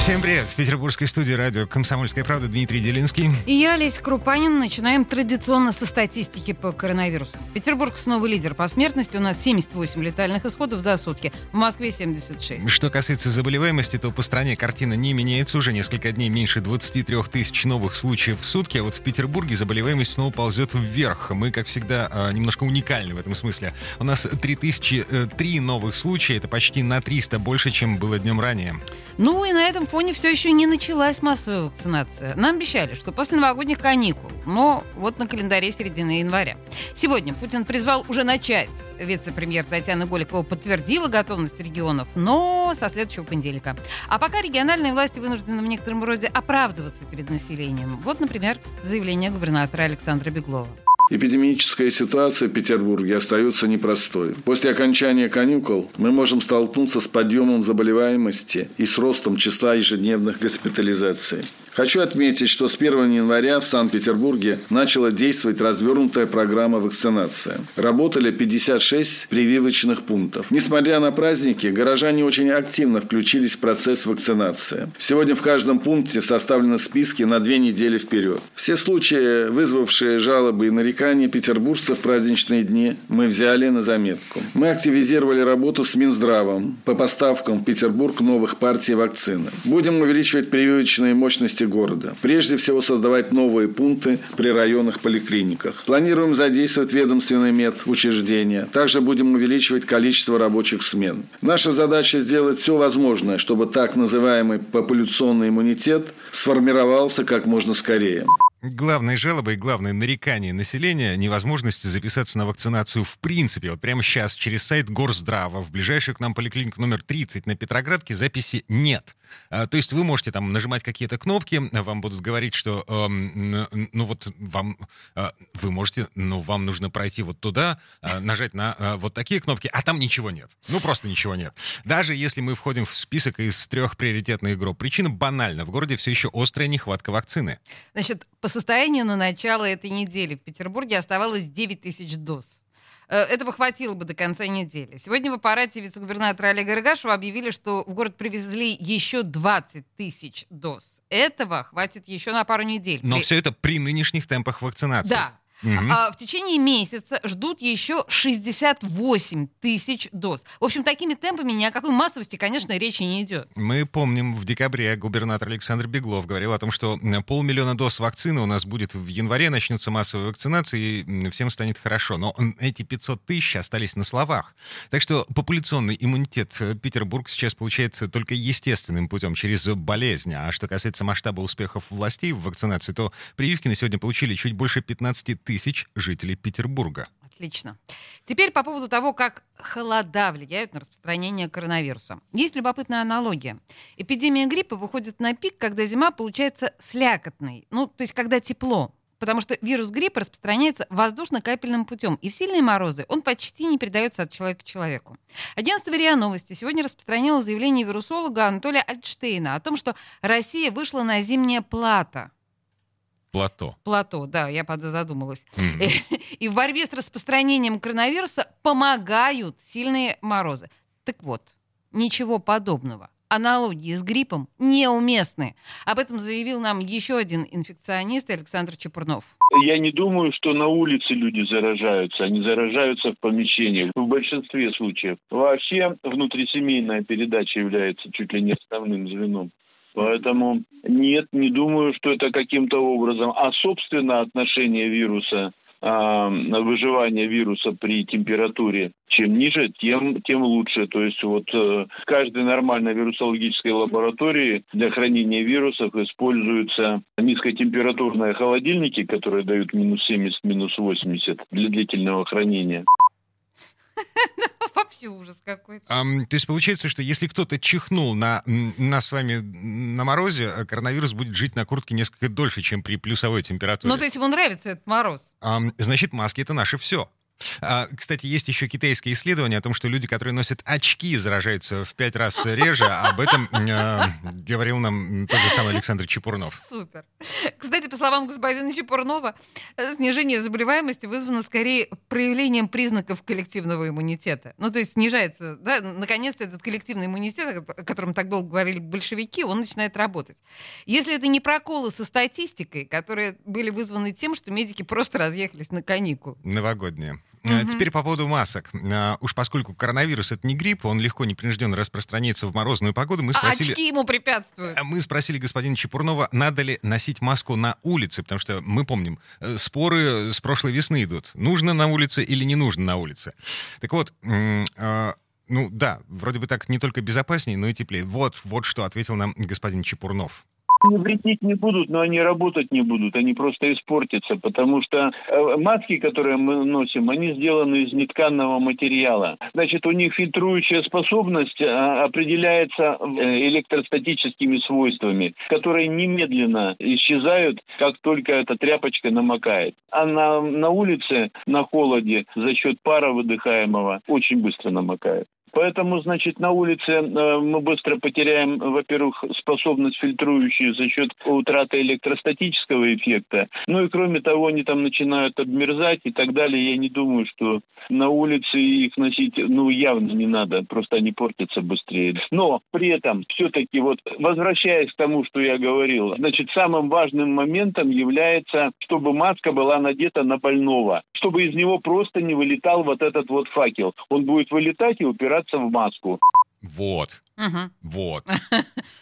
Всем привет! В петербургской студии радио «Комсомольская правда» Дмитрий Делинский. И я, Олеся Крупанин. Начинаем традиционно со статистики по коронавирусу. Петербург снова лидер по смертности. У нас 78 летальных исходов за сутки. В Москве 76. Что касается заболеваемости, то по стране картина не меняется. Уже несколько дней меньше 23 тысяч новых случаев в сутки. А вот в Петербурге заболеваемость снова ползет вверх. Мы, как всегда, а, немножко уникальны в этом смысле. У нас 3003 новых случая. Это почти на 300 больше, чем было днем ранее. Ну и на этом фоне все еще не началась массовая вакцинация. Нам обещали, что после новогодних каникул, но вот на календаре середины января. Сегодня Путин призвал уже начать. Вице-премьер Татьяна Голикова подтвердила готовность регионов, но со следующего понедельника. А пока региональные власти вынуждены в некотором роде оправдываться перед населением. Вот, например, заявление губернатора Александра Беглова. Эпидемическая ситуация в Петербурге остается непростой. После окончания каникул мы можем столкнуться с подъемом заболеваемости и с ростом числа ежедневных госпитализаций. Хочу отметить, что с 1 января в Санкт-Петербурге начала действовать развернутая программа вакцинации. Работали 56 прививочных пунктов. Несмотря на праздники, горожане очень активно включились в процесс вакцинации. Сегодня в каждом пункте составлены списки на две недели вперед. Все случаи, вызвавшие жалобы и нарекания петербуржцев в праздничные дни, мы взяли на заметку. Мы активизировали работу с Минздравом по поставкам в Петербург новых партий вакцины. Будем увеличивать прививочные мощности области города. Прежде всего создавать новые пункты при районных поликлиниках. Планируем задействовать ведомственные медучреждения. Также будем увеличивать количество рабочих смен. Наша задача сделать все возможное, чтобы так называемый популяционный иммунитет сформировался как можно скорее. Главной жалобой, главное нарекание населения – невозможности записаться на вакцинацию в принципе. Вот прямо сейчас через сайт Горздрава в ближайшую к нам поликлинику номер 30 на Петроградке записи нет. А, то есть вы можете там нажимать какие-то кнопки, вам будут говорить, что э, ну вот вам э, вы можете, ну вам нужно пройти вот туда, э, нажать на вот такие кнопки, а там ничего нет. Ну просто ничего нет. Даже если мы входим в список из трех приоритетных групп, причина банальна. В городе все еще острая нехватка вакцины. Значит, по состоянию на начало этой недели в Петербурге оставалось 9 тысяч доз. Э, этого хватило бы до конца недели. Сегодня в аппарате вице-губернатора Олега Рыгашева объявили, что в город привезли еще 20 тысяч доз. Этого хватит еще на пару недель. Но при... все это при нынешних темпах вакцинации. Да, Угу. А в течение месяца ждут еще 68 тысяч доз. В общем, такими темпами ни о какой массовости, конечно, речи не идет. Мы помним, в декабре губернатор Александр Беглов говорил о том, что полмиллиона доз вакцины у нас будет в январе, начнется массовая вакцинация, и всем станет хорошо. Но эти 500 тысяч остались на словах. Так что популяционный иммунитет Петербург сейчас получает только естественным путем, через болезнь. А что касается масштаба успехов властей в вакцинации, то прививки на сегодня получили чуть больше 15 тысяч жителей Петербурга. Отлично. Теперь по поводу того, как холода влияют на распространение коронавируса. Есть любопытная аналогия. Эпидемия гриппа выходит на пик, когда зима получается слякотной. Ну, то есть когда тепло. Потому что вирус гриппа распространяется воздушно-капельным путем. И в сильные морозы он почти не передается от человека к человеку. Агентство РИА Новости сегодня распространило заявление вирусолога Анатолия Альтштейна о том, что Россия вышла на зимнее плато Плато. Плато, да, я задумалась. Mm-hmm. И в борьбе с распространением коронавируса помогают сильные морозы. Так вот, ничего подобного. Аналогии с гриппом неуместны. Об этом заявил нам еще один инфекционист Александр Чепурнов. Я не думаю, что на улице люди заражаются. Они заражаются в помещениях в большинстве случаев. Вообще внутрисемейная передача является чуть ли не основным звеном. Поэтому нет, не думаю, что это каким-то образом. А собственно отношение вируса а, выживание вируса при температуре. Чем ниже, тем, тем лучше. То есть вот э, в каждой нормальной вирусологической лаборатории для хранения вирусов используются низкотемпературные холодильники, которые дают минус 70, минус 80 для длительного хранения. Вообще ужас какой-то. То есть получается, что если кто-то чихнул на нас с вами на морозе, э, коронавирус будет жить на куртке несколько дольше, чем при плюсовой температуре. Ну, то есть ему нравится этот мороз. Значит, маски — это наше все. А, кстати, есть еще китайское исследование о том, что люди, которые носят очки, заражаются в пять раз реже. Об этом э, говорил нам тот же самый Александр Чепурнов. Супер. Кстати, по словам господина Чепурнова, э, снижение заболеваемости вызвано скорее проявлением признаков коллективного иммунитета. Ну, то есть снижается, да, наконец-то этот коллективный иммунитет, о котором так долго говорили большевики, он начинает работать. Если это не проколы со статистикой, которые были вызваны тем, что медики просто разъехались на каникулы. Новогодние. Угу. Теперь по поводу масок. А, уж поскольку коронавирус это не грипп, он легко непринужденно распространяется в морозную погоду, мы а спросили... А очки ему препятствуют. А мы спросили господина Чепурнова, надо ли носить маску на улице, потому что мы помним, э, споры с прошлой весны идут. Нужно на улице или не нужно на улице. Так вот, ну да, вроде бы так не только безопаснее, но и теплее. Вот, вот что ответил нам господин Чепурнов. Они вредить не будут, но они работать не будут, они просто испортятся, потому что э, маски, которые мы носим, они сделаны из нетканного материала. Значит, у них фильтрующая способность а, определяется э, электростатическими свойствами, которые немедленно исчезают, как только эта тряпочка намокает. А на, на улице, на холоде, за счет пара выдыхаемого, очень быстро намокает. Поэтому, значит, на улице э, мы быстро потеряем, во-первых, способность фильтрующую за счет утраты электростатического эффекта. Ну и кроме того, они там начинают обмерзать и так далее. Я не думаю, что на улице их носить, ну, явно не надо. Просто они портятся быстрее. Но при этом все-таки вот, возвращаясь к тому, что я говорил, значит, самым важным моментом является, чтобы маска была надета на больного. Чтобы из него просто не вылетал вот этот вот факел. Он будет вылетать и упираться упираться в маску. Вот. Угу. Вот.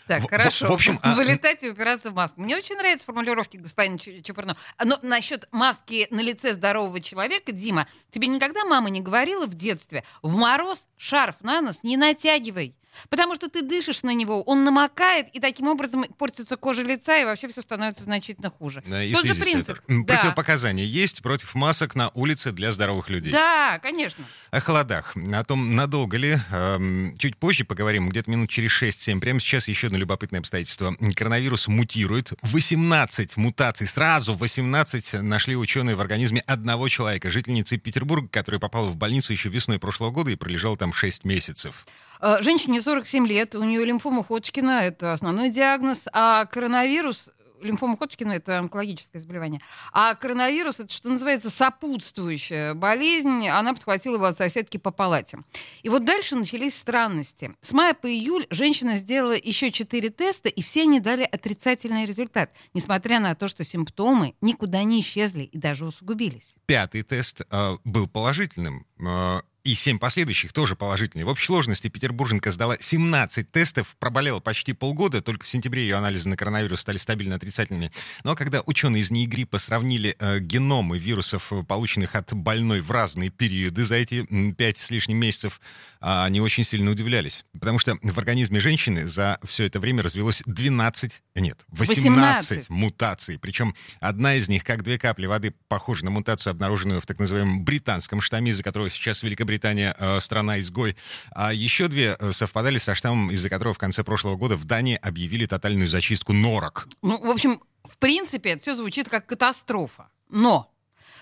Так, хорошо. В общем, а, Вылетать и упираться в маску. Мне очень нравятся формулировки господина Чепурнова. Но насчет маски на лице здорового человека, Дима, тебе никогда мама не говорила в детстве, в мороз шарф на нос не натягивай. Потому что ты дышишь на него, он намокает, и таким образом портится кожа лица, и вообще все становится значительно хуже. И Тот же принцип. Да. Противопоказания есть против масок на улице для здоровых людей. Да, конечно. О холодах. О том, надолго ли. Эм, чуть позже поговорим, где-то минут через 6-7. Прямо сейчас еще одно любопытное обстоятельство. Коронавирус мутирует. 18 мутаций, сразу 18 нашли ученые в организме одного человека, жительницы Петербурга, которая попала в больницу еще весной прошлого года и пролежала там 6 месяцев. Э, женщине 47 лет, у нее лимфома Ходжкина, это основной диагноз, а коронавирус лимфома Ходжкина – это онкологическое заболевание. А коронавирус – это, что называется, сопутствующая болезнь. Она подхватила его от соседки по палате. И вот дальше начались странности. С мая по июль женщина сделала еще четыре теста, и все они дали отрицательный результат, несмотря на то, что симптомы никуда не исчезли и даже усугубились. Пятый тест э, был положительным. Э, и 7 последующих тоже положительные. В общей сложности петербурженка сдала 17 тестов, проболела почти полгода, только в сентябре ее анализы на коронавирус стали стабильно отрицательными. Но когда ученые из НИИ гриппа сравнили э, геномы вирусов, э, полученных от больной в разные периоды за эти 5 с лишним месяцев, э, они очень сильно удивлялись. Потому что в организме женщины за все это время развелось 12, нет, 18, 18. мутаций. Причем одна из них, как две капли воды, похожа на мутацию, обнаруженную в так называемом британском штамме, из-за которого сейчас Великобритания Великобритания э, страна-изгой. А еще две э, совпадали со штаммом, из-за которого в конце прошлого года в Дании объявили тотальную зачистку норок. Ну, в общем, в принципе, это все звучит как катастрофа. Но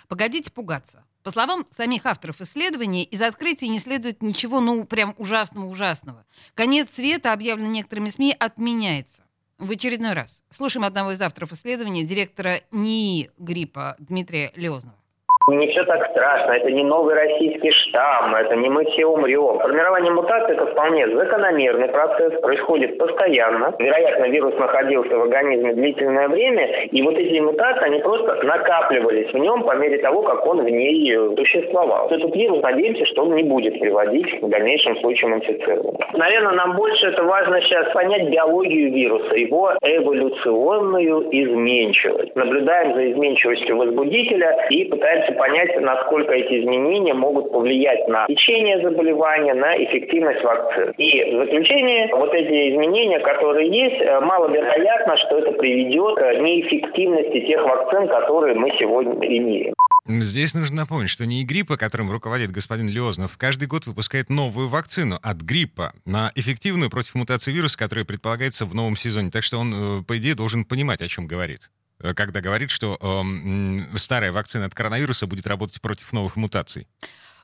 погодите пугаться. По словам самих авторов исследования, из открытия не следует ничего, ну, прям ужасного-ужасного. Конец света, объявленный некоторыми СМИ, отменяется. В очередной раз. Слушаем одного из авторов исследования, директора НИИ гриппа Дмитрия Леознова. Не все так страшно, это не новый российский штамм, это не мы все умрем. Формирование мутации – это вполне закономерный процесс, происходит постоянно. Вероятно, вирус находился в организме длительное время, и вот эти мутации, они просто накапливались в нем по мере того, как он в ней э, существовал. Этот вирус, надеемся, что он не будет приводить к дальнейшим случаям инфицирования. Наверное, нам больше это важно сейчас понять биологию вируса, его эволюционную изменчивость. Наблюдаем за изменчивостью возбудителя и пытаемся понять, насколько эти изменения могут повлиять на течение заболевания, на эффективность вакцин. И в заключение, вот эти изменения, которые есть, э, маловероятно, что это приведет к неэффективности тех вакцин, которые мы сегодня имеем. Здесь нужно напомнить, что не гриппа, которым руководит господин Леознов, каждый год выпускает новую вакцину от гриппа на эффективную против мутации вируса, которая предполагается в новом сезоне. Так что он, э, по идее, должен понимать, о чем говорит. Э, когда говорит, что э, старая вакцина от коронавируса будет работать против новых мутаций.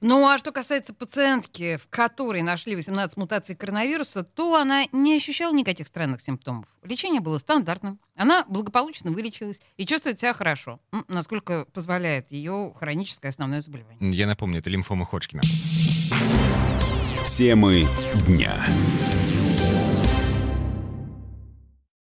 Ну, а что касается пациентки, в которой нашли 18 мутаций коронавируса, то она не ощущала никаких странных симптомов. Лечение было стандартным. Она благополучно вылечилась и чувствует себя хорошо, насколько позволяет ее хроническое основное заболевание. Я напомню, это лимфома Ходжкина. Темы дня.